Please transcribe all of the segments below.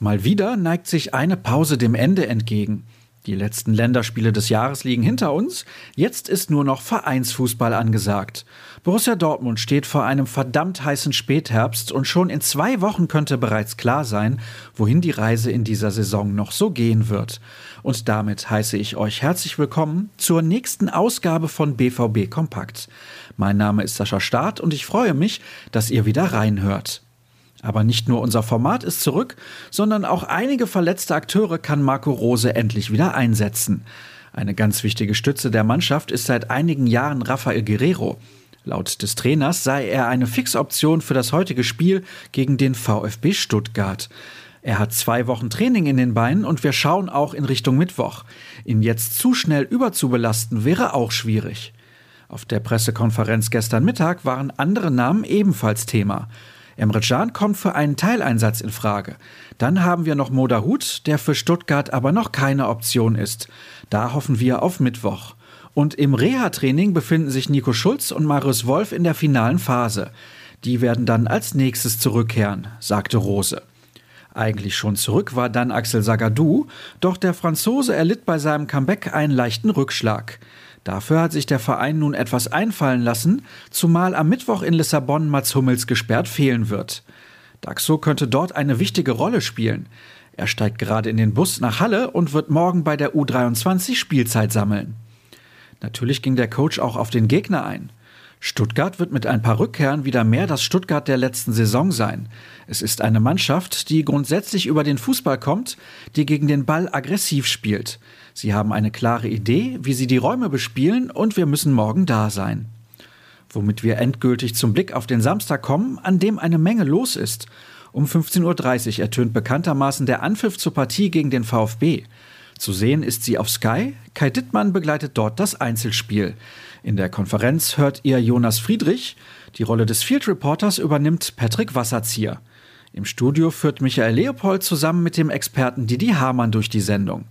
Mal wieder neigt sich eine Pause dem Ende entgegen. Die letzten Länderspiele des Jahres liegen hinter uns. Jetzt ist nur noch Vereinsfußball angesagt. Borussia Dortmund steht vor einem verdammt heißen Spätherbst und schon in zwei Wochen könnte bereits klar sein, wohin die Reise in dieser Saison noch so gehen wird. Und damit heiße ich euch herzlich willkommen zur nächsten Ausgabe von BVB Kompakt. Mein Name ist Sascha Staat und ich freue mich, dass ihr wieder reinhört. Aber nicht nur unser Format ist zurück, sondern auch einige verletzte Akteure kann Marco Rose endlich wieder einsetzen. Eine ganz wichtige Stütze der Mannschaft ist seit einigen Jahren Rafael Guerrero. Laut des Trainers sei er eine Fixoption für das heutige Spiel gegen den VfB Stuttgart. Er hat zwei Wochen Training in den Beinen und wir schauen auch in Richtung Mittwoch. Ihn jetzt zu schnell überzubelasten wäre auch schwierig. Auf der Pressekonferenz gestern Mittag waren andere Namen ebenfalls Thema. Emre Can kommt für einen Teileinsatz in Frage. Dann haben wir noch Moda Hut, der für Stuttgart aber noch keine Option ist. Da hoffen wir auf Mittwoch. Und im Reha-Training befinden sich Nico Schulz und Marius Wolf in der finalen Phase. Die werden dann als nächstes zurückkehren, sagte Rose. Eigentlich schon zurück war dann Axel Sagadou, doch der Franzose erlitt bei seinem Comeback einen leichten Rückschlag. Dafür hat sich der Verein nun etwas einfallen lassen, zumal am Mittwoch in Lissabon Mats Hummels gesperrt fehlen wird. Daxo könnte dort eine wichtige Rolle spielen. Er steigt gerade in den Bus nach Halle und wird morgen bei der U23 Spielzeit sammeln. Natürlich ging der Coach auch auf den Gegner ein. Stuttgart wird mit ein paar Rückkehren wieder mehr das Stuttgart der letzten Saison sein. Es ist eine Mannschaft, die grundsätzlich über den Fußball kommt, die gegen den Ball aggressiv spielt. Sie haben eine klare Idee, wie sie die Räume bespielen und wir müssen morgen da sein. Womit wir endgültig zum Blick auf den Samstag kommen, an dem eine Menge los ist. Um 15.30 Uhr ertönt bekanntermaßen der Anpfiff zur Partie gegen den VfB. Zu sehen ist sie auf Sky. Kai Dittmann begleitet dort das Einzelspiel. In der Konferenz hört ihr Jonas Friedrich. Die Rolle des Field Reporters übernimmt Patrick Wasserzieher. Im Studio führt Michael Leopold zusammen mit dem Experten Didi Hamann durch die Sendung.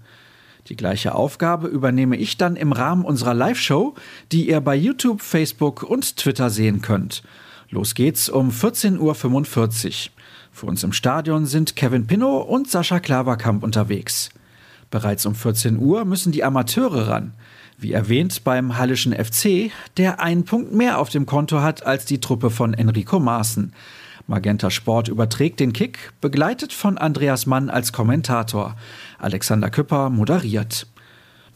Die gleiche Aufgabe übernehme ich dann im Rahmen unserer Live-Show, die ihr bei YouTube, Facebook und Twitter sehen könnt. Los geht's um 14.45 Uhr. Für uns im Stadion sind Kevin Pinnow und Sascha Klaverkamp unterwegs. Bereits um 14 Uhr müssen die Amateure ran. Wie erwähnt beim Hallischen FC, der einen Punkt mehr auf dem Konto hat als die Truppe von Enrico Maaßen. Magenta Sport überträgt den Kick, begleitet von Andreas Mann als Kommentator. Alexander Küpper moderiert.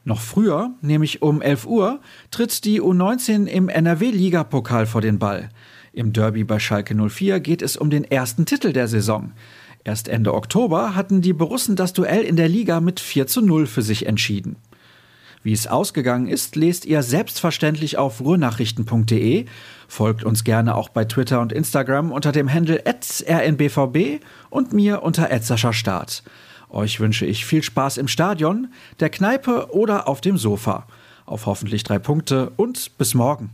Noch früher, nämlich um 11 Uhr, tritt die U19 im NRW-Ligapokal vor den Ball. Im Derby bei Schalke 04 geht es um den ersten Titel der Saison. Erst Ende Oktober hatten die Borussen das Duell in der Liga mit 4 zu 0 für sich entschieden. Wie es ausgegangen ist, lest ihr selbstverständlich auf ruhrnachrichten.de. Folgt uns gerne auch bei Twitter und Instagram unter dem Handle rnbvb und mir unter Start. Euch wünsche ich viel Spaß im Stadion, der Kneipe oder auf dem Sofa. Auf hoffentlich drei Punkte und bis morgen.